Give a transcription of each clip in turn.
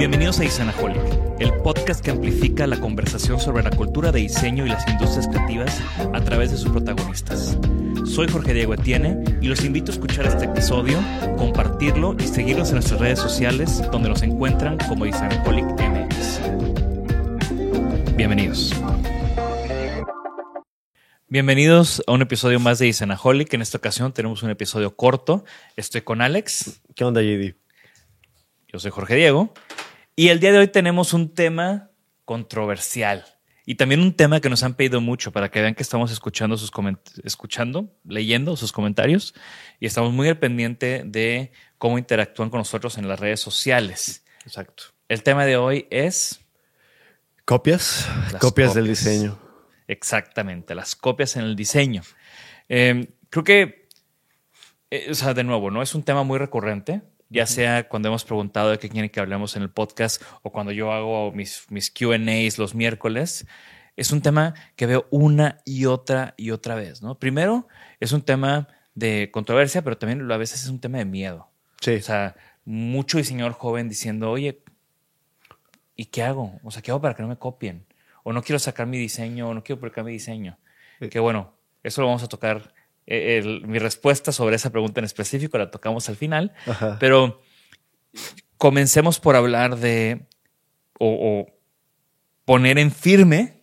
Bienvenidos a Isanaholic, el podcast que amplifica la conversación sobre la cultura de diseño y las industrias creativas a través de sus protagonistas. Soy Jorge Diego Etienne y los invito a escuchar este episodio, compartirlo y seguirnos en nuestras redes sociales donde nos encuentran como Isanaholic MX. Bienvenidos. Bienvenidos a un episodio más de Isanaholic. En esta ocasión tenemos un episodio corto. Estoy con Alex. ¿Qué onda, JD? Yo soy Jorge Diego. Y el día de hoy tenemos un tema controversial. Y también un tema que nos han pedido mucho para que vean que estamos escuchando sus escuchando, leyendo sus comentarios y estamos muy al pendiente de cómo interactúan con nosotros en las redes sociales. Exacto. El tema de hoy es Copias, copias del diseño. exactamente las copias en el diseño. Eh, creo que, eh, o sea, de nuevo, no es un tema muy recurrente. Ya sea cuando hemos preguntado de qué quieren que hablemos en el podcast o cuando yo hago mis, mis QAs los miércoles, es un tema que veo una y otra y otra vez, ¿no? Primero, es un tema de controversia, pero también a veces es un tema de miedo. Sí. O sea, mucho diseñador joven diciendo, oye, ¿y qué hago? O sea, ¿qué hago para que no me copien? O no quiero sacar mi diseño, o no quiero publicar mi diseño. Que bueno, eso lo vamos a tocar. Eh, el- mi respuesta sobre esa pregunta en específico la tocamos al final. Ajá. Pero comencemos por hablar de o, o poner en firme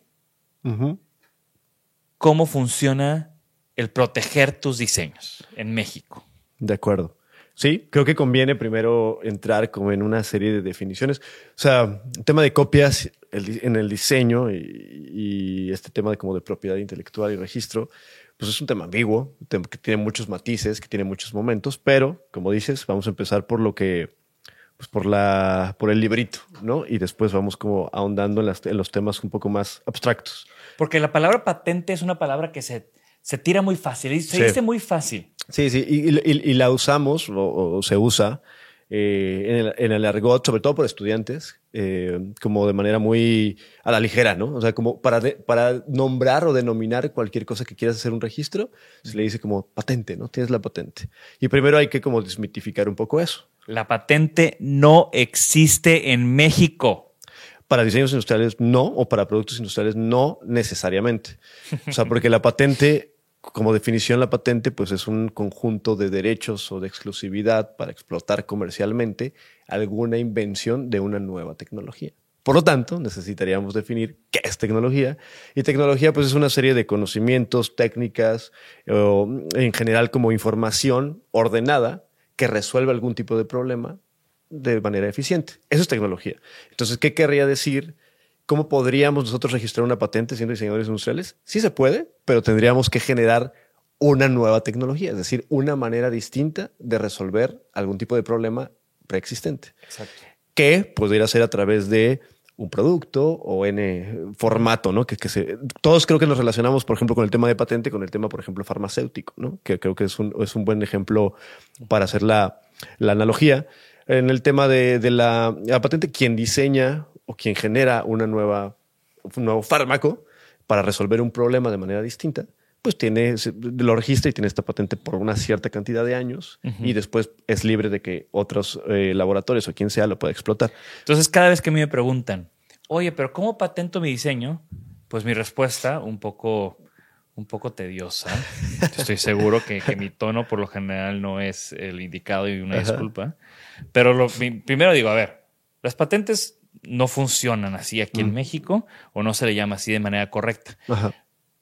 cómo funciona el proteger tus diseños en México. De acuerdo. Sí, creo que conviene primero entrar como en una serie de definiciones. O sea, el tema de copias en el diseño y, y este tema de como de propiedad intelectual y registro, pues es un tema ambiguo, que tiene muchos matices, que tiene muchos momentos, pero como dices, vamos a empezar por lo que, pues por la, por el librito, ¿no? Y después vamos como ahondando en, las- en los temas un poco más abstractos. Porque la palabra patente es una palabra que se, se tira muy fácil, se Sí. dice muy fácil. Sí, sí, y, y- y la usamos o, o se usa eh, en, el, en el argot, sobre todo por estudiantes, eh, como de manera muy a la ligera, ¿no? O sea, como para, de- para nombrar o denominar cualquier cosa que quieras hacer un registro, se le dice como patente, ¿no? Tienes la patente. Y primero hay que como desmitificar un poco eso. La patente no existe en México. Para diseños industriales no, o para productos industriales no necesariamente. O sea, porque la patente, como definición, la patente, pues es un conjunto de derechos o de exclusividad para explotar comercialmente alguna invención de una nueva tecnología. Por lo tanto, necesitaríamos definir qué es tecnología. Y tecnología, pues es una serie de conocimientos, técnicas, o en general como información ordenada que resuelve algún tipo de problema de manera eficiente. Eso es tecnología. Entonces, ¿qué querría decir? ¿Cómo podríamos nosotros registrar una patente siendo diseñadores industriales? Sí se puede, pero tendríamos que generar una nueva tecnología, es decir, una manera distinta de resolver algún tipo de problema preexistente. Exacto. Que podría ser a través de un producto o N formato, ¿no? Que, que se, todos creo que nos relacionamos, por ejemplo, con el tema de patente, con el tema, por ejemplo, farmacéutico, ¿no? Que creo que es un, es un buen ejemplo para hacer la, la analogía. En el tema de, de la, la, patente, quien diseña o quien genera una nueva, un nuevo fármaco para resolver un problema de manera distinta, pues tiene, lo registra y tiene esta patente por una cierta cantidad de años uh -huh. y después es libre de que otros eh, laboratorios o quien sea lo pueda explotar. Entonces, cada vez que a mí me preguntan, oye, pero ¿cómo patento mi diseño? Pues mi respuesta, un poco, un poco tediosa. Estoy seguro que, que, mi tono por lo general no es el indicado y una Ajá. disculpa. Pero lo, primero digo, a ver, las patentes no funcionan así aquí en México o no se le llama así de manera correcta. Ajá.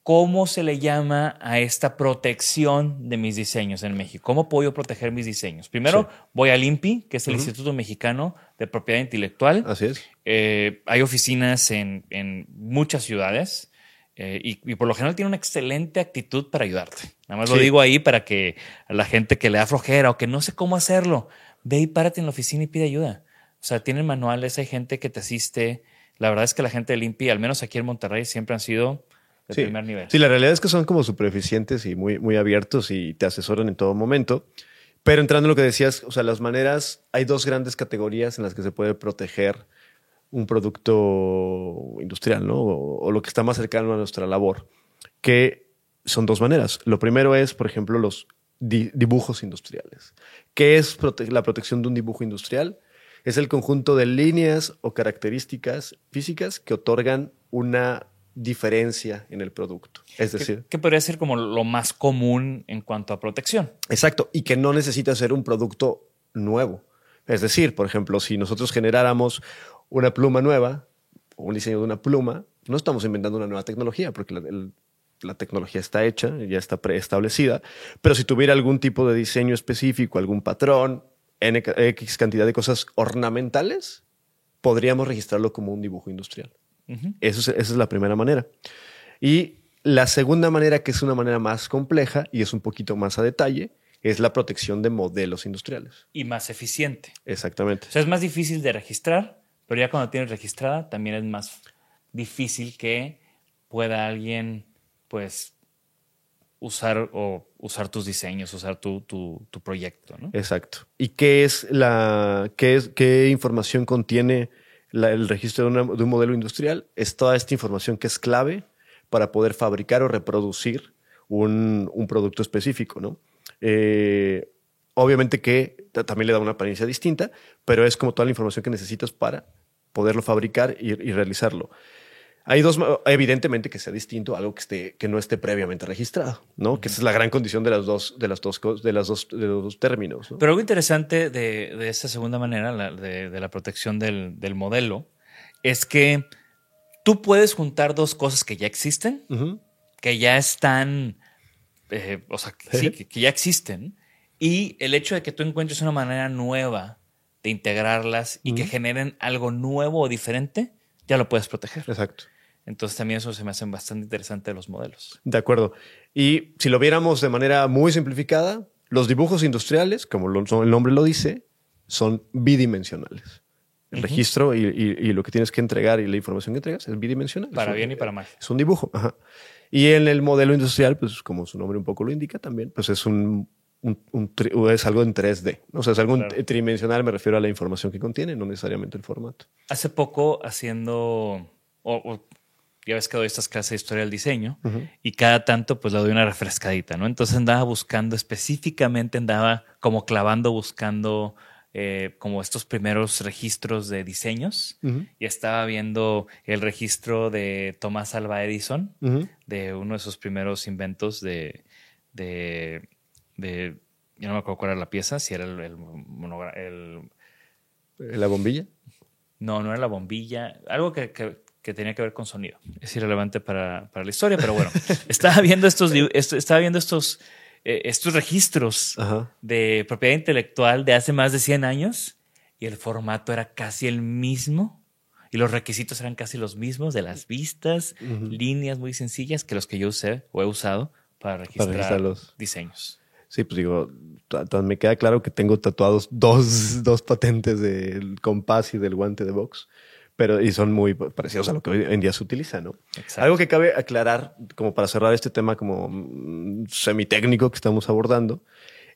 ¿Cómo se le llama a esta protección de mis diseños en México? ¿Cómo puedo yo proteger mis diseños? Primero, sí. voy al INPI, que es el uh -huh. Instituto Mexicano de Propiedad Intelectual. Así es. Eh, hay oficinas en, en muchas ciudades eh, y, y, por lo general tiene una excelente actitud para ayudarte. Nada más sí. lo digo ahí para que a la gente que le da flojera o que no sé cómo hacerlo, ve y párate en la oficina y pide ayuda. O sea, tienen manuales, hay gente que te asiste. La verdad es que la gente del INPI, al menos aquí en Monterrey, siempre han sido de sí. primer nivel. Sí, la realidad es que son como súper eficientes y muy, muy abiertos y te asesoran en todo momento. Pero entrando en lo que decías, o sea, las maneras, hay dos grandes categorías en las que se puede proteger un producto industrial, ¿no? O, o lo que está más cercano a nuestra labor, que son dos maneras. Lo primero es, por ejemplo, los di dibujos industriales. ¿Qué es prote la protección de un dibujo industrial? Es el conjunto de líneas o características físicas que otorgan una diferencia en el producto. Es decir, que, que, podría ser como lo más común en cuanto a protección. Exacto, y que no necesita ser un producto nuevo. Es decir, por ejemplo, si nosotros generáramos una pluma nueva o un diseño de una pluma, no estamos inventando una nueva tecnología, porque la, el, la tecnología está hecha, ya está preestablecida, pero si tuviera algún tipo de diseño específico, algún patrón, X cantidad de cosas ornamentales, podríamos registrarlo como un dibujo industrial. Uh -huh. Eso es, esa es la primera manera. Y la segunda manera, que es una manera más compleja y es un poquito más a detalle, es la protección de modelos industriales. Y más eficiente. Exactamente. O sea, es más difícil de registrar, pero ya cuando tienes registrada, también es más difícil que pueda alguien, pues, usar o usar tus diseños, usar tu, tu, proyecto, ¿no? Exacto. ¿Y qué es la, qué es, qué información contiene el registro de, una, un modelo industrial? Es toda esta información que es clave para poder fabricar o reproducir un, un producto específico, ¿no? Eh, obviamente que también le da una apariencia distinta, pero es como toda la información que necesitas para poderlo fabricar y realizarlo. Hay dos, evidentemente que sea distinto a algo que esté, que no esté previamente registrado, ¿no? Uh -huh. Que esa es la gran condición de las dos, de las dos, de las dos, de los dos términos. ¿no? Pero algo interesante de, de esta segunda manera, la, de, de, la protección del, del, modelo, es que tú puedes juntar dos cosas que ya existen, uh -huh. que ya están, eh, o sea, que, sí, que, que ya existen, y el hecho de que tú encuentres una manera nueva de integrarlas y uh -huh. que generen algo nuevo o diferente, ya lo puedes proteger. Exacto. Entonces también eso se me hace bastante interesante de los modelos. De acuerdo. Y si lo viéramos de manera muy simplificada, los dibujos industriales, como lo, el nombre lo dice, son bidimensionales. El uh -huh. registro y, y, y, lo que tienes que entregar y la información que entregas es bidimensional. Para es bien y para mal. Es un dibujo. Ajá. Y en el modelo industrial, pues como su nombre un poco lo indica también, pues es un, un, un tri, es algo en 3D. O sea, es algo claro. tridimensional, me refiero a la información que contiene, no necesariamente el formato. Hace poco haciendo, o, o ya ves que doy estas clases de historia del diseño uh -huh. y cada tanto pues le doy una refrescadita, ¿no? Entonces andaba buscando específicamente, andaba como clavando, buscando eh, como estos primeros registros de diseños uh -huh. y estaba viendo el registro de Tomás Alva Edison, uh -huh. de uno de esos primeros inventos de, de, de, yo no me acuerdo cuál era la pieza, si era el, el, el, el ¿La bombilla? No, no era la bombilla, algo que, que que tenía que ver con sonido. Es irrelevante para, para la historia, pero bueno, estaba viendo estos, estaba viendo estos, eh, estos registros Ajá. de propiedad intelectual de hace más de 100 años y el formato era casi el mismo y los requisitos eran casi los mismos de las vistas, uh -huh. líneas muy sencillas que los que yo usé o he usado para registrar, para registrar los diseños. Sí, pues digo, me queda claro que tengo tatuados dos, dos patentes del compás y del guante de box pero y son muy parecidos a lo que hoy en día se utiliza, ¿no? Exacto. Algo que cabe aclarar, como para cerrar este tema como mm, semitécnico que estamos abordando,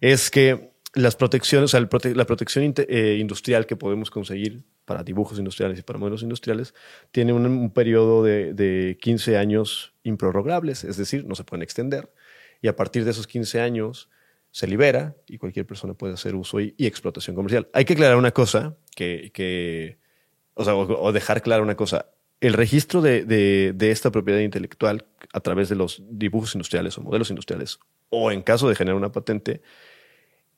es que las protecciones, o sea, prote- la protección eh, industrial que podemos conseguir para dibujos industriales y para modelos industriales tiene un, un periodo de, de 15 años improrrogables, es decir, no se pueden extender. Y a partir de esos 15 años se libera y cualquier persona puede hacer uso y, y explotación comercial. Hay que aclarar una cosa que, que o dejar clara una cosa. El registro de, de- esta propiedad intelectual a través de los dibujos industriales o modelos industriales, o en caso de generar una patente,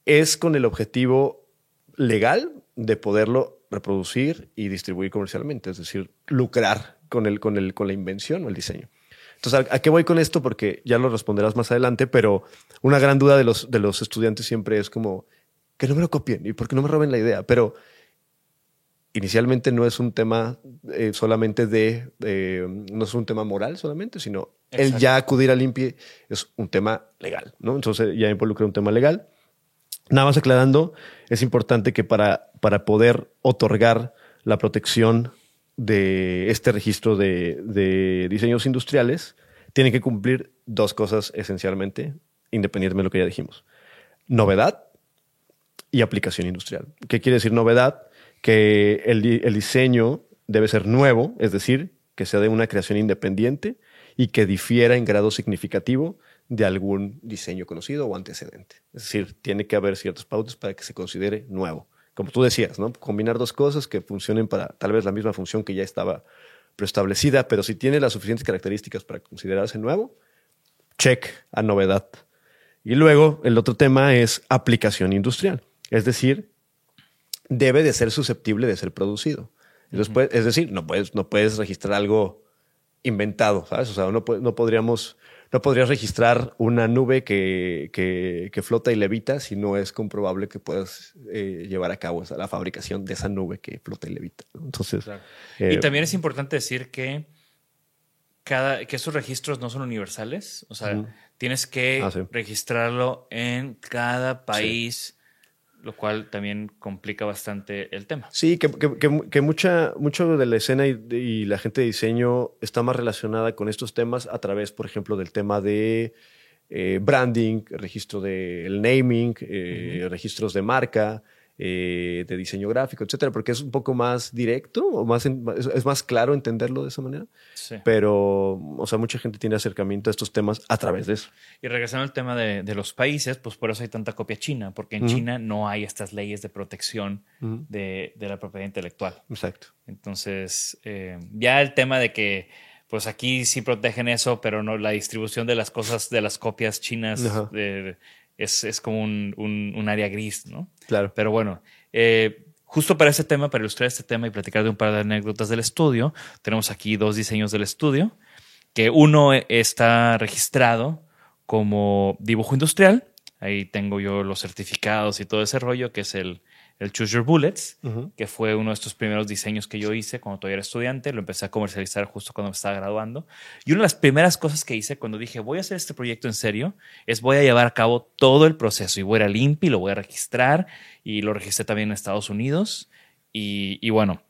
es con el objetivo legal de poderlo reproducir y distribuir comercialmente, es decir, lucrar con, el, con, el, con la invención o el diseño. Entonces, ¿a, a qué voy con esto? Porque ya lo responderás más adelante, pero una gran duda de los, de los estudiantes siempre es como, que no me lo copien y por qué no me roben la idea. Pero inicialmente no es un tema eh, solamente de, eh, no es un tema moral solamente, sino el Exacto. ya acudir al INPI es un tema legal, ¿no? Entonces ya involucra un tema legal. Nada más aclarando, es importante que para, para poder otorgar la protección de este registro de, de diseños industriales, tiene que cumplir dos cosas esencialmente, independientemente de lo que ya dijimos. Novedad y aplicación industrial. ¿Qué quiere decir novedad? Que el, di- el diseño debe ser nuevo, es decir, que sea de una creación independiente y que difiera en grado significativo de algún diseño conocido o antecedente. Es decir, tiene que haber ciertos pautas para que se considere nuevo. Como tú decías, ¿no? Combinar dos cosas que funcionen para tal vez la misma función que ya estaba preestablecida, pero si tiene las suficientes características para considerarse nuevo, check a novedad. Y luego el otro tema es aplicación industrial. Es decir, debe de ser susceptible de ser producido. Entonces, es decir, no puedes, no puedes registrar algo inventado, ¿sabes? O sea, no, no podríamos, no podrías registrar una nube que, que, que flota y levita si no es comprobable que puedas eh, llevar a cabo esa- la fabricación de esa nube que flota y levita. Entonces, eh, y también es importante decir que cada que esos registros no son universales, o sea, tienes que Ah, sí. registrarlo en cada país, lo cual también complica bastante el tema. Sí, que, que- que- que mucha, mucho de la escena y, y la gente de diseño está más relacionada con estos temas a través, por ejemplo, del tema de eh, branding, registro del naming, eh, registros de marca, eh, de diseño gráfico, etcétera, porque es un poco más directo o más en- es, más claro entenderlo de esa manera. Sí. Pero, o sea, mucha gente tiene acercamiento a estos temas a través de eso. Y regresando al tema de, de los países, pues por eso hay tanta copia china, porque en. China no hay estas leyes de protección de, de la propiedad intelectual. Exacto. Entonces, eh, ya el tema de que, pues aquí sí protegen eso, pero no la distribución de las cosas, de las copias chinas, de- es, es como un, un- un área gris, ¿no? Claro. Pero bueno, eh, justo para este tema, para ilustrar este tema y platicar de un par de anécdotas del estudio, tenemos aquí dos diseños del estudio, que uno e- está registrado como dibujo industrial, ahí tengo yo los certificados y todo ese rollo, que es el, el Choose Your Bullets, que fue uno de estos primeros diseños que yo hice cuando todavía era estudiante, lo empecé a comercializar justo cuando me estaba graduando. Y una de las primeras cosas que hice cuando dije, voy a hacer este proyecto en serio, es voy a llevar a cabo todo el proceso y voy a ir al INPI, lo voy a registrar y lo registré también en Estados Unidos. Y, y bueno,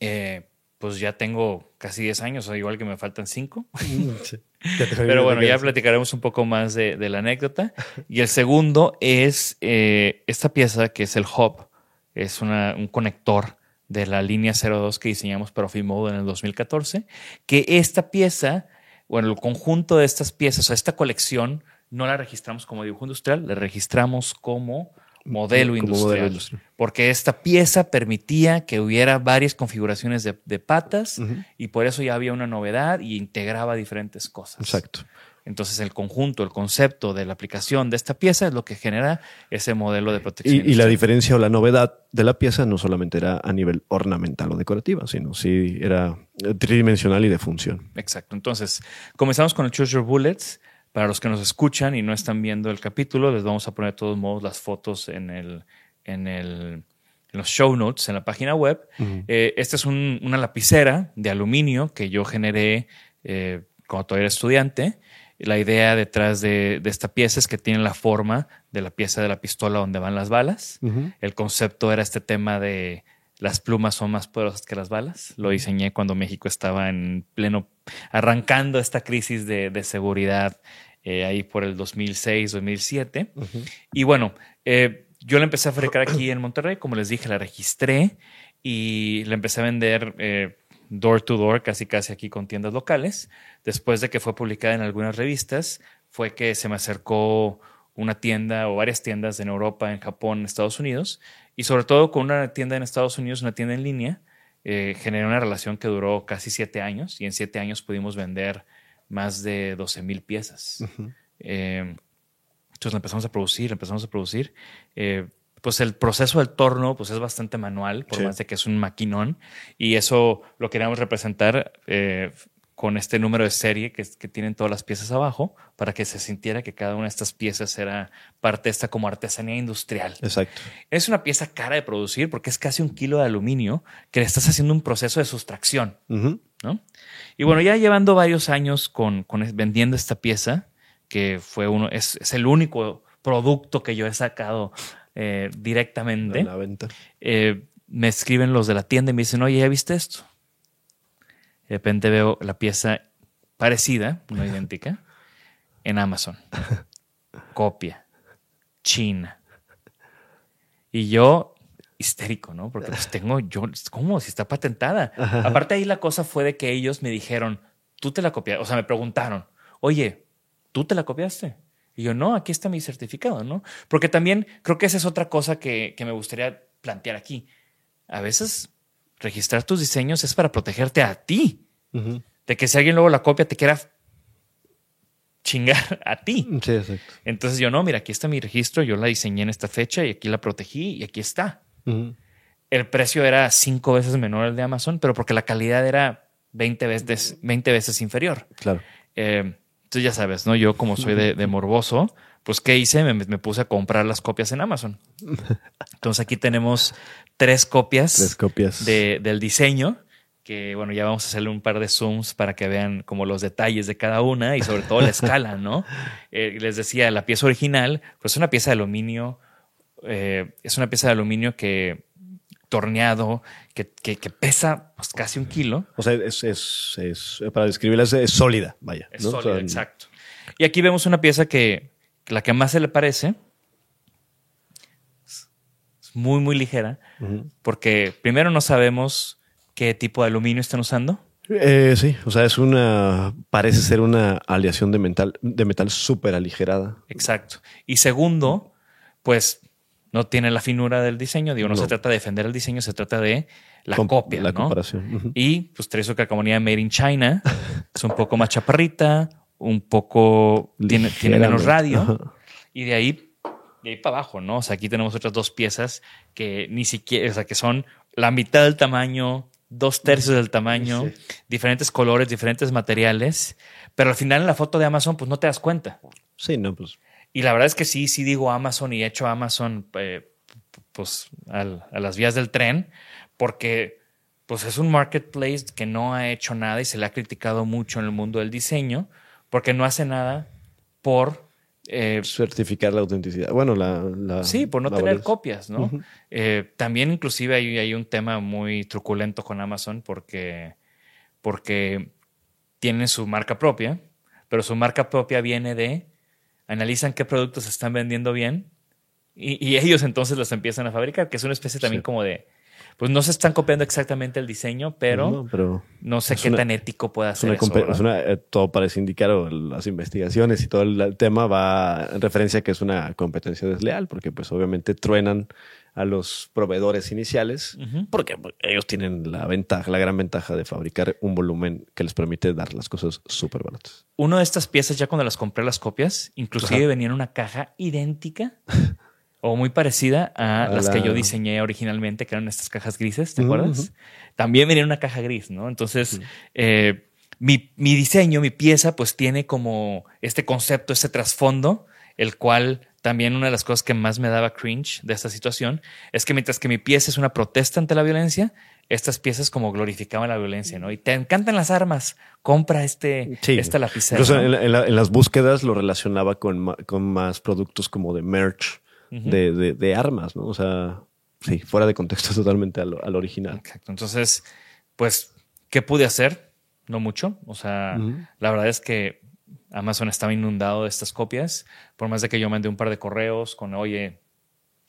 eh, pues ya tengo casi 10 años, o igual que me faltan 5. Pero bueno, ya platicaremos un poco más de, de la anécdota. Y el segundo es eh, esta pieza que es el hub. Es una- un conector de la línea 02 que diseñamos para Ofimode en el 2014. Que esta pieza, bueno, el conjunto de estas piezas, o sea, esta colección, no la registramos como dibujo industrial, la registramos como modelo Como industrial. modelo industrial. Porque esta pieza permitía que hubiera varias configuraciones de, de patas y por eso ya había una novedad y integraba diferentes cosas. Exacto. Entonces el conjunto, el concepto de la aplicación de esta pieza es lo que genera ese modelo de protección. y la diferencia o la novedad de la pieza no solamente era a nivel ornamental o decorativa, sino sí era eh, tridimensional y de función. Exacto. Entonces, comenzamos con el Choose Your Bullets. Para los que nos escuchan y no están viendo el capítulo, les vamos a poner de todos modos las fotos en el, en el en los show notes en la página web. Eh, esta es un- una lapicera de aluminio que yo generé eh, cuando todavía era estudiante. La idea detrás de, de esta pieza es que tiene la forma de la pieza de la pistola donde van las balas. El concepto era este tema de las plumas son más poderosas que las balas. Lo diseñé cuando México estaba en pleno, arrancando esta crisis de, de seguridad eh, ahí por el 2006, 2007. Y bueno, eh, yo la empecé a fabricar aquí en Monterrey, como les dije, la registré y la empecé a vender eh, door to door, casi casi aquí con tiendas locales. Después de que fue publicada en algunas revistas, fue que se me acercó una tienda o varias tiendas en Europa, en Japón, en Estados Unidos, y sobre todo con una tienda en Estados Unidos, una tienda en línea, eh, generé una relación que duró casi siete años y en siete años pudimos vender más de 12 mil piezas. Eh, entonces empezamos a producir, empezamos a producir. Eh, pues el proceso del torno pues es bastante manual, por Sí. más de que es un maquinón, y eso lo queríamos representar eh, con este número de serie que, que tienen todas las piezas abajo, para que se sintiera que cada una de estas piezas era parte de esta como artesanía industrial. Exacto. Es una pieza cara de producir porque es casi un kilo de aluminio que le estás haciendo un proceso de sustracción. ¿no? Y bueno, ya llevando varios años con, vendiendo esta pieza, que fue uno, es, es el único producto que yo he sacado eh, directamente, En la venta. eh, me escriben los de la tienda y me dicen, oye, ¿ya viste esto? De repente veo la pieza parecida, no idéntica, en Amazon. Copia. China. Y yo, histérico, ¿no? Porque pues tengo yo, ¿cómo? Si está patentada. Aparte ahí la cosa fue de que ellos me dijeron, tú te la copiaste, o sea, me preguntaron, oye, ¿tú te la copiaste? Y yo, no, aquí está mi certificado, ¿no? Porque también creo que esa es otra cosa que, que me gustaría plantear aquí. A veces registrar tus diseños es para protegerte a ti. De que si alguien luego la copia te quiera chingar a ti. Sí, exacto. Entonces yo, no, mira, aquí está mi registro, yo la diseñé en esta fecha y aquí la protegí y aquí está. El precio era cinco veces menor al de Amazon, pero porque la calidad era 20 veces, 20 veces inferior. Claro. Eh, entonces ya sabes, ¿no? Yo como soy de, de morboso, pues ¿qué hice? Me, me puse a comprar las copias en Amazon. Entonces aquí tenemos tres copias, Tres copias. de- del diseño, que bueno, ya vamos a hacerle un par de zooms para que vean como los detalles de cada una y sobre todo la escala, ¿no? Eh, les decía, la pieza original, pues es una pieza de aluminio, eh, es una pieza de aluminio que torneado, que, que- que pesa pues, casi un kilo. O sea, es, es, es- para describirla, es, es sólida, vaya. Es ¿no? O sólida, sea, exacto. Y aquí vemos una pieza que, que la que más se le parece es muy, muy ligera, porque primero no sabemos qué tipo de aluminio están usando. Eh, sí, o sea, es una. Parece ser una aleación de metal, de metal súper aligerada. Exacto. Y segundo, pues no tiene la finura del diseño. Digo, no, No. se trata de defender el diseño, se trata de la Com- copia. La ¿no? comparación. Y pues trae su calcomanía Made in China. es un poco más chaparrita, un poco. Tiene, tiene menos radio. Ajá. Y de ahí, de ahí para abajo, ¿no? O sea, aquí tenemos otras dos piezas que ni siquiera, o sea, que son la mitad del tamaño, dos tercios del tamaño, diferentes colores, diferentes materiales. Pero al final en la foto de Amazon, pues no te das cuenta. Sí, no, pues. Y la verdad es que sí, sí digo Amazon y he hecho Amazon eh, pues al- a las vías del tren, porque pues es un marketplace que no ha hecho nada y se le ha criticado mucho en el mundo del diseño, porque no hace nada por eh, Certificar la autenticidad. Bueno, la. la- Sí, por no tener validez. copias, ¿no? Eh, también inclusive hay, hay un tema muy truculento con Amazon porque, porque tienen su marca propia, pero su marca propia viene de, analizan qué productos están vendiendo bien y, y ellos entonces los empiezan a fabricar, que es una especie también Sí. como de, pues no se están copiando exactamente el diseño, pero No, pero no sé qué una- tan ético pueda ser eh, todo parece indicar, o las investigaciones y todo el, el tema va en referencia a que es una competencia desleal, porque pues obviamente truenan a los proveedores iniciales, porque pues, ellos tienen la ventaja, la gran ventaja de fabricar un volumen que les permite dar las cosas súper baratas. Una de estas piezas, ya cuando las compré las copias, inclusive Ajá. venía en una caja idéntica o muy parecida a, A las que yo diseñé originalmente, que eran estas cajas grises, ¿te acuerdas? También venía en una caja gris, ¿no? Entonces, eh, mi, mi diseño, mi pieza, pues tiene como este concepto, este trasfondo, el cual también una de las cosas que más me daba cringe de esta situación es que mientras que mi pieza es una protesta ante la violencia, estas piezas como glorificaban la violencia, ¿no? Y te encantan las armas, compra este, esta lapicera. En, la- en la- en las búsquedas lo relacionaba con más productos como de merch, de, de- de armas, ¿no? O sea, sí, fuera de contexto totalmente al, al original. Exacto. Entonces, pues, ¿qué pude hacer? No mucho. O sea, la verdad es que Amazon estaba inundado de estas copias. Por más de que yo mandé un par de correos con, oye,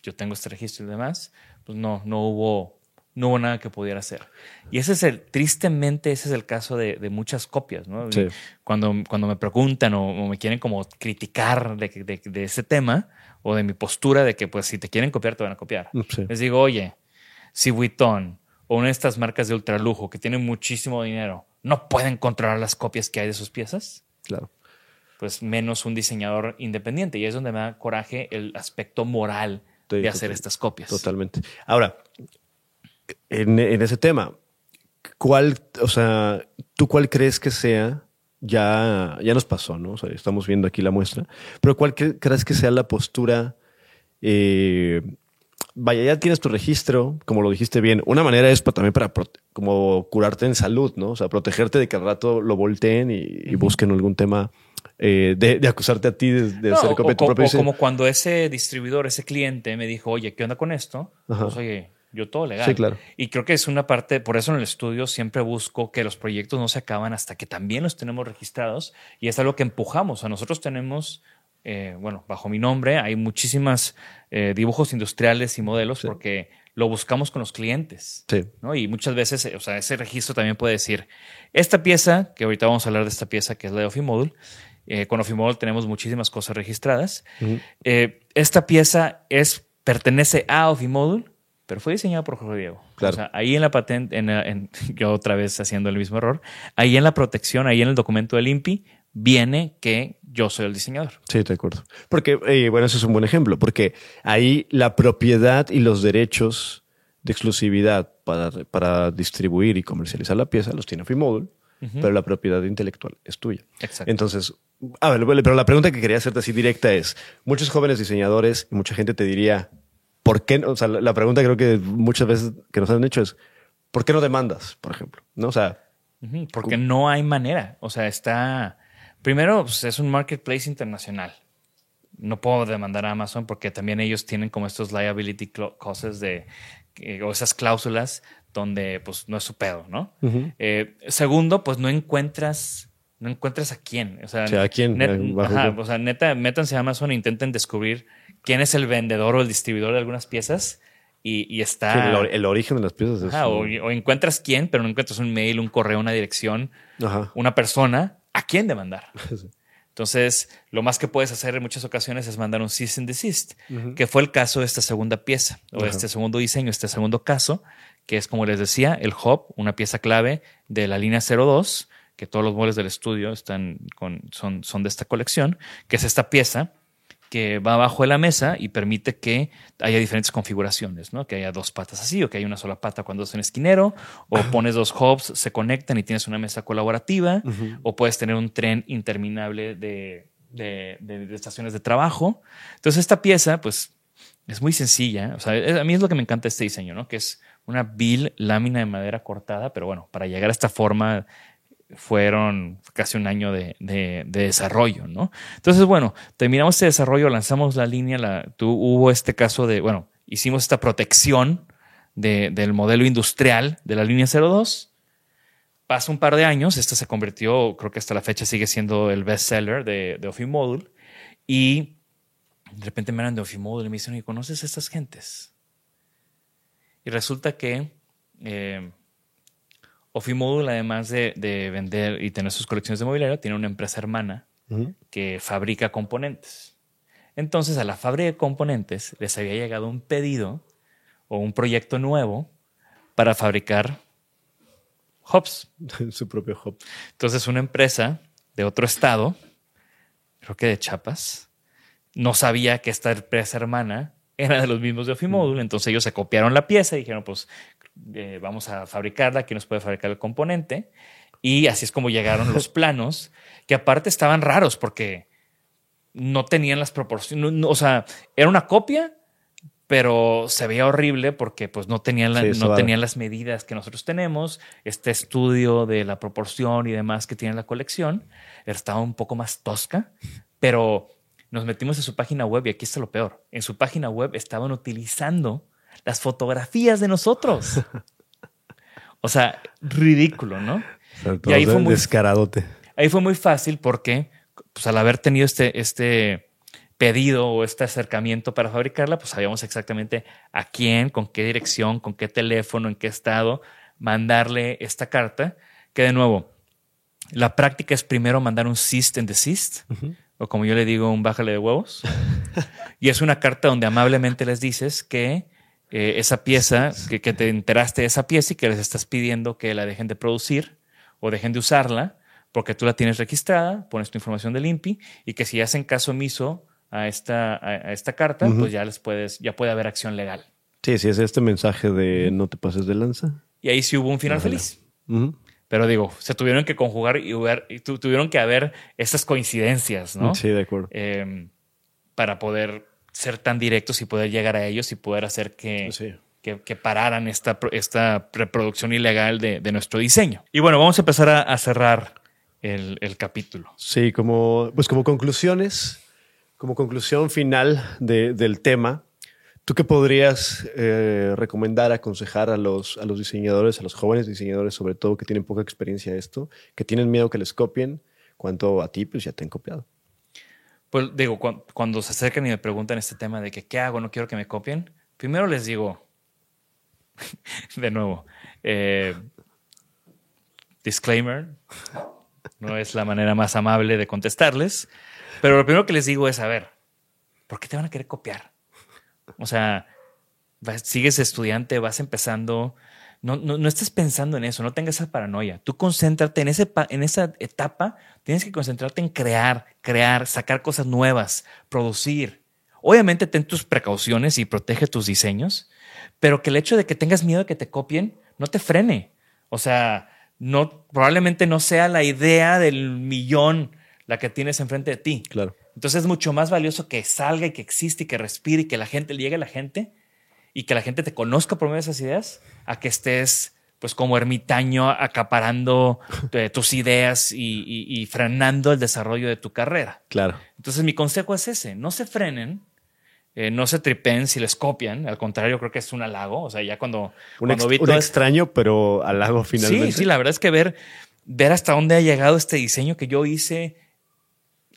yo tengo este registro y demás, pues no, no hubo, no hubo nada que pudiera hacer. Y ese es el, tristemente, ese es el caso de, de muchas copias, ¿no? Sí. Cuando, cuando me preguntan o, o me quieren como criticar de, de, de, ese tema o de mi postura de que, pues, si te quieren copiar, te van a copiar. Sí. Les digo, oye, si Vuitton o una de estas marcas de ultralujo que tienen muchísimo dinero no pueden controlar las copias que hay de sus piezas, Claro. pues menos un diseñador independiente. Y es donde me da coraje el aspecto moral Sí, de hacer estas copias. Totalmente. Ahora, en, en ese tema, ¿cuál, o sea, tú cuál crees que sea? Ya, ya nos pasó, ¿no? O sea, estamos viendo aquí la muestra, pero ¿cuál cre- crees que sea la postura? eh, vaya, ya tienes tu registro, como lo dijiste bien. Una manera es también para como curarte en salud, ¿no? O sea, protegerte de que al rato lo volteen y, y busquen algún tema eh, de, de acusarte a ti de, de No, hacer o, propio o como cuando ese distribuidor, ese cliente me dijo, oye, ¿qué onda con esto? Pues oye, yo todo legal. Sí, claro. Y creo que es una parte, por eso en el estudio siempre busco que los proyectos no se acaban hasta que también los tenemos registrados y es algo que empujamos. A nosotros tenemos, eh, bueno, bajo mi nombre hay muchísimas eh, dibujos industriales y modelos Sí. porque lo buscamos con los clientes. Sí. ¿no? Y muchas veces, eh, o sea, ese registro también puede decir, esta pieza, que ahorita vamos a hablar de esta pieza que es la de Ofimodule, eh, con Ofimodule tenemos muchísimas cosas registradas. Esta pieza es, pertenece a Ofimodule, pero fue diseñada por Jorge Diego. Claro. O sea, ahí en la patente, en, yo otra vez haciendo el mismo error, ahí en la protección, ahí en el documento del INPI, viene que yo soy el diseñador. Sí, de acuerdo. Porque, eh, bueno, eso es un buen ejemplo, porque ahí la propiedad y los derechos de exclusividad para, para distribuir y comercializar la pieza los tiene Fimodul, pero la propiedad intelectual es tuya. Exacto. Entonces, a ver, pero la pregunta que quería hacerte así directa es, muchos jóvenes diseñadores y mucha gente te diría, ¿por qué? O sea, la, pregunta creo que muchas veces que nos han hecho es, ¿por qué no demandas, por ejemplo? ¿No? O sea, Porque no hay manera. O sea, está. Primero, pues, es un marketplace internacional. No puedo demandar a Amazon porque también ellos tienen como estos liability cosas de. o esas cláusulas donde pues no es su pedo, ¿no? Eh, segundo, pues no encuentras. No encuentras a quién. O sea, Sí, ¿a quién? net- ajá, o sea, neta, métanse a Amazon e intenten descubrir quién es el vendedor o el distribuidor de algunas piezas y, y está. sí, el, or- el origen de las piezas es... Ajá, o, un- o encuentras quién, pero no encuentras un mail, un correo, una dirección, Ajá. una persona a quién demandar. Entonces, lo más que puedes hacer en muchas ocasiones es mandar un cease and desist, que fue el caso de esta segunda pieza, o de Ajá. este segundo diseño, este segundo caso, que es como les decía, el hub, una pieza clave de la línea 02, que todos los muebles del estudio están con, son, son de esta colección, que es esta pieza que va abajo de la mesa y permite que haya diferentes configuraciones, ¿no? Que haya dos patas así o que haya una sola pata cuando es un esquinero o pones dos hubs, se conectan y tienes una mesa colaborativa o puedes tener un tren interminable de, de- de- de estaciones de trabajo. Entonces esta pieza, pues, es muy sencilla. O sea, a mí es lo que me encanta este diseño, ¿no? Que es una vil lámina de madera cortada, pero bueno, para llegar a esta forma fueron casi un año de, de- de desarrollo, ¿no? Entonces, bueno, terminamos este desarrollo, lanzamos la línea, la, tu- hubo este caso de, bueno, hicimos esta protección de- del modelo industrial de la línea 02. Pasa un par de años, esta se convirtió, creo que hasta la fecha sigue siendo el bestseller de, de Ofimodule, y de repente me hablan de Ofimodule y me dicen, ¿conoces a estas gentes? Y resulta que eh, Ofimodule, además de, de vender y tener sus colecciones de mobiliario, tiene una empresa hermana que fabrica componentes. Entonces, a la fábrica de componentes les había llegado un pedido o un proyecto nuevo para fabricar hubs. Su propio hub. Entonces, una empresa de otro estado, creo que de Chiapas, no sabía que esta empresa hermana era de los mismos de Ofimodule. Entonces, ellos se copiaron la pieza y dijeron, pues, eh, vamos a fabricarla, ¿quién nos puede fabricar el componente? Y así es como llegaron los planos, que aparte estaban raros porque no tenían las proporciones, no- no, o sea, era una copia, pero se veía horrible porque pues no tenían, la- Sí, no tenían las medidas que nosotros tenemos, este estudio de la proporción y demás que tiene la colección, estaba un poco más tosca, pero nos metimos en su página web y aquí está lo peor. En su página web estaban utilizando las fotografías de nosotros. O sea, ridículo, ¿no? Y ahí fue muy- descaradote. Ahí fue muy fácil porque, pues al haber tenido este, este pedido o este acercamiento para fabricarla, pues sabíamos exactamente a quién, con qué dirección, con qué teléfono, en qué estado mandarle esta carta. Que de nuevo, la práctica es primero mandar un cease and desist, o como yo le digo, un bájale de huevos. y es una carta donde amablemente les dices que eh, esa pieza, que, que te enteraste de esa pieza y que les estás pidiendo que la dejen de producir o dejen de usarla porque tú la tienes registrada, pones tu información del INPI y que si hacen caso omiso a esta, a, a esta carta, pues ya les puedes, ya puede haber acción legal. Sí, sí, es este mensaje de no te pases de lanza. Y ahí sí hubo un final feliz. Ujú. Pero digo, se tuvieron que conjugar y, huber- y tu- tuvieron que haber estas coincidencias, ¿no? Sí, de acuerdo. Eh, para poder ser tan directos y poder llegar a ellos y poder hacer que, Sí. que, que pararan esta, esta reproducción ilegal de, de nuestro diseño. Y bueno, vamos a empezar a, a cerrar el, el capítulo. Sí, como, pues como conclusiones, como conclusión final de- del tema, ¿tú qué podrías eh, recomendar, aconsejar a los, a los diseñadores, a los jóvenes diseñadores, sobre todo que tienen poca experiencia de esto, que tienen miedo que les copien, cuanto a ti, pues ya te han copiado? Pues digo, cuan- cuando se acercan y me preguntan este tema de que qué hago, no quiero que me copien, primero les digo, de nuevo, eh, disclaimer, no es la manera más amable de contestarles, pero lo primero que les digo es, a ver, ¿por qué te van a querer copiar? O sea, sigues estudiante, vas empezando, no, no, no estés pensando en eso, no tengas esa paranoia. Tú concéntrate en, ese en esa etapa, tienes que concentrarte en crear, crear, sacar cosas nuevas, producir. Obviamente ten tus precauciones y protege tus diseños, pero que el hecho de que tengas miedo de que te copien no te frene. O sea, no, probablemente no sea la idea del millón la que tienes enfrente de ti. Claro. Entonces es mucho más valioso que salga y que existe y que respire y que la gente le llegue a la gente y que la gente te conozca por medio de esas ideas a que estés pues como ermitaño acaparando eh, tus ideas y, y- y frenando el desarrollo de tu carrera. Claro. Entonces mi consejo es ese, no se frenen, eh, no se tripen si les copian, al contrario creo que es un halago, o sea, ya cuando, Un, cuando ex- vi un todo esto- extraño, pero halago finalmente. Sí, sí, la verdad es que ver, ver hasta dónde ha llegado este diseño que yo hice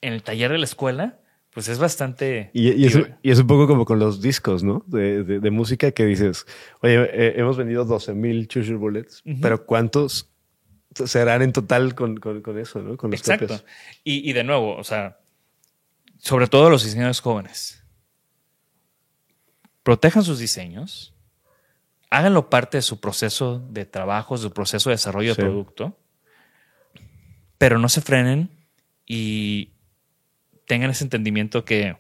en el taller de la escuela, pues es bastante... Y, y es, digo, y es un poco como con los discos, ¿no? De, de- de música que dices, oye, eh, hemos vendido 12 mil Choo Bullets, pero ¿cuántos serán en total con, con- con eso, ¿no? Con los Exacto. copias? Y, y de nuevo, o sea, sobre todo los diseñadores jóvenes, protejan sus diseños, háganlo parte de su proceso de trabajo, su proceso de desarrollo Sí. de producto, pero no se frenen y tengan ese entendimiento que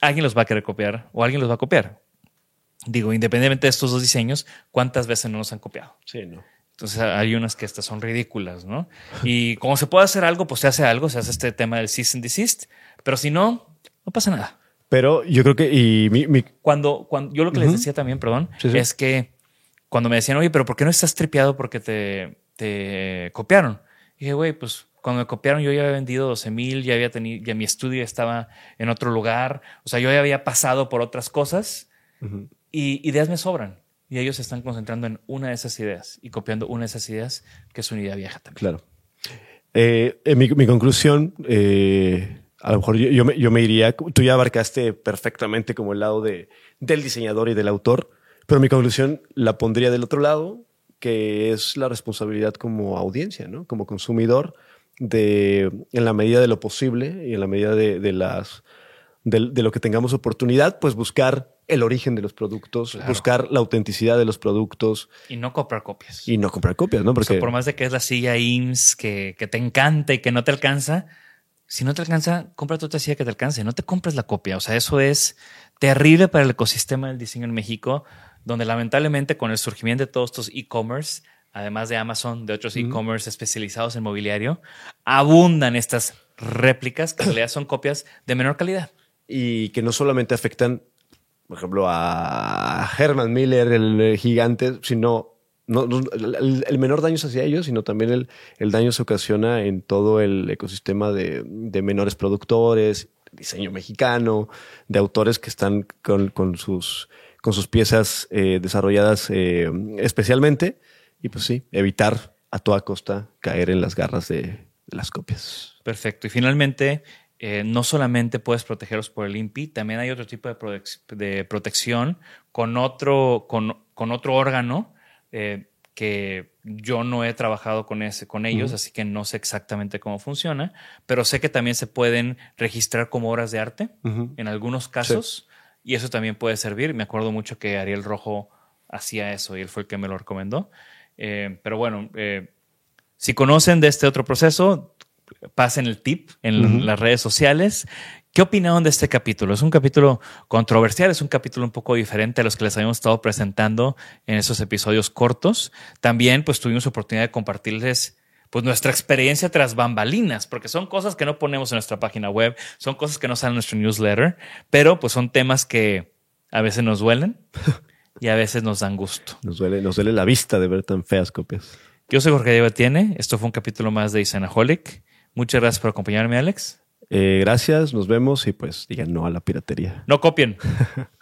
alguien los va a querer copiar o alguien los va a copiar. Digo, independientemente de estos dos diseños, ¿cuántas veces no nos han copiado? Sí, ¿no? Entonces hay unas que estas son ridículas, ¿no? Y como se puede hacer algo, pues se hace algo, se hace este tema del cease and desist, pero si no, no pasa nada. Pero yo creo que, y mi, mi- Cuando, cuando yo lo que les decía también, perdón, Sí, sí. es que cuando me decían, oye, pero ¿por qué no estás tripeado porque te, te copiaron? Y dije, güey, pues cuando me copiaron yo ya había vendido 12 mil, ya había tenido, ya mi estudio estaba en otro lugar, o sea, yo ya había pasado por otras cosas y ideas me sobran. Y ellos se están concentrando en una de esas ideas y copiando una de esas ideas, que es una idea vieja también. claro. Eh, mi, mi conclusión, eh, a lo mejor yo, yo me, yo me iría, tú ya abarcaste perfectamente como el lado de, del diseñador y del autor, pero mi conclusión la pondría del otro lado, que es la responsabilidad como audiencia, ¿no? Como consumidor, de, en la medida de lo posible y en la medida de, de las, de, de lo que tengamos oportunidad, pues buscar el origen de los productos, Claro. buscar la autenticidad de los productos Y no comprar copias. y no comprar copias, ¿no? O sea, Porque por más de que es la silla IMSS que, que te encanta y que no te alcanza, si no te alcanza, cómprate otra silla que te alcance. No te compres la copia. O sea, eso es terrible para el ecosistema del diseño en México, donde lamentablemente con el surgimiento de todos estos e-commerce, además de Amazon, de otros e-commerce especializados en mobiliario, abundan estas réplicas que en realidad son copias de menor calidad. y que no solamente afectan, por ejemplo, a Herman Miller, el eh, gigante, sino no, no- el, el menor daño es hacia ellos, sino también el, el daño se ocasiona en todo el ecosistema de, de menores productores, diseño mexicano, de autores que están con, con sus con sus piezas eh, desarrolladas eh, especialmente. Y pues sí, evitar a toda costa caer en las garras de, de las copias. Perfecto. Y finalmente, eh, no solamente puedes protegeros por el INPI, también hay otro tipo de, de protección con otro, con, con otro órgano eh, que yo no he trabajado con, ese, con ellos, así que no sé exactamente cómo funciona, pero sé que también se pueden registrar como obras de arte en algunos casos y eso también puede servir. Me acuerdo mucho que Ariel Rojo hacía eso y él fue el que me lo recomendó. Eh, pero bueno, eh, si conocen de este otro proceso, pasen el tip en las redes sociales. ¿Qué opinaron de este capítulo? Es un capítulo controversial, es un capítulo un poco diferente a los que les habíamos estado presentando en esos episodios cortos. También pues tuvimos oportunidad de compartirles pues nuestra experiencia tras bambalinas, porque son cosas que no ponemos en nuestra página web, son cosas que no salen en nuestro newsletter, pero pues son temas que a veces nos duelen y a veces nos dan gusto. Nos duele, nos duele la vista de ver tan feas copias. Yo soy Jorge Diego Etienne. Esto fue un capítulo más de Isanaholic. Muchas gracias por acompañarme, Alex. Eh, gracias, nos vemos y pues digan no a la piratería. No copien.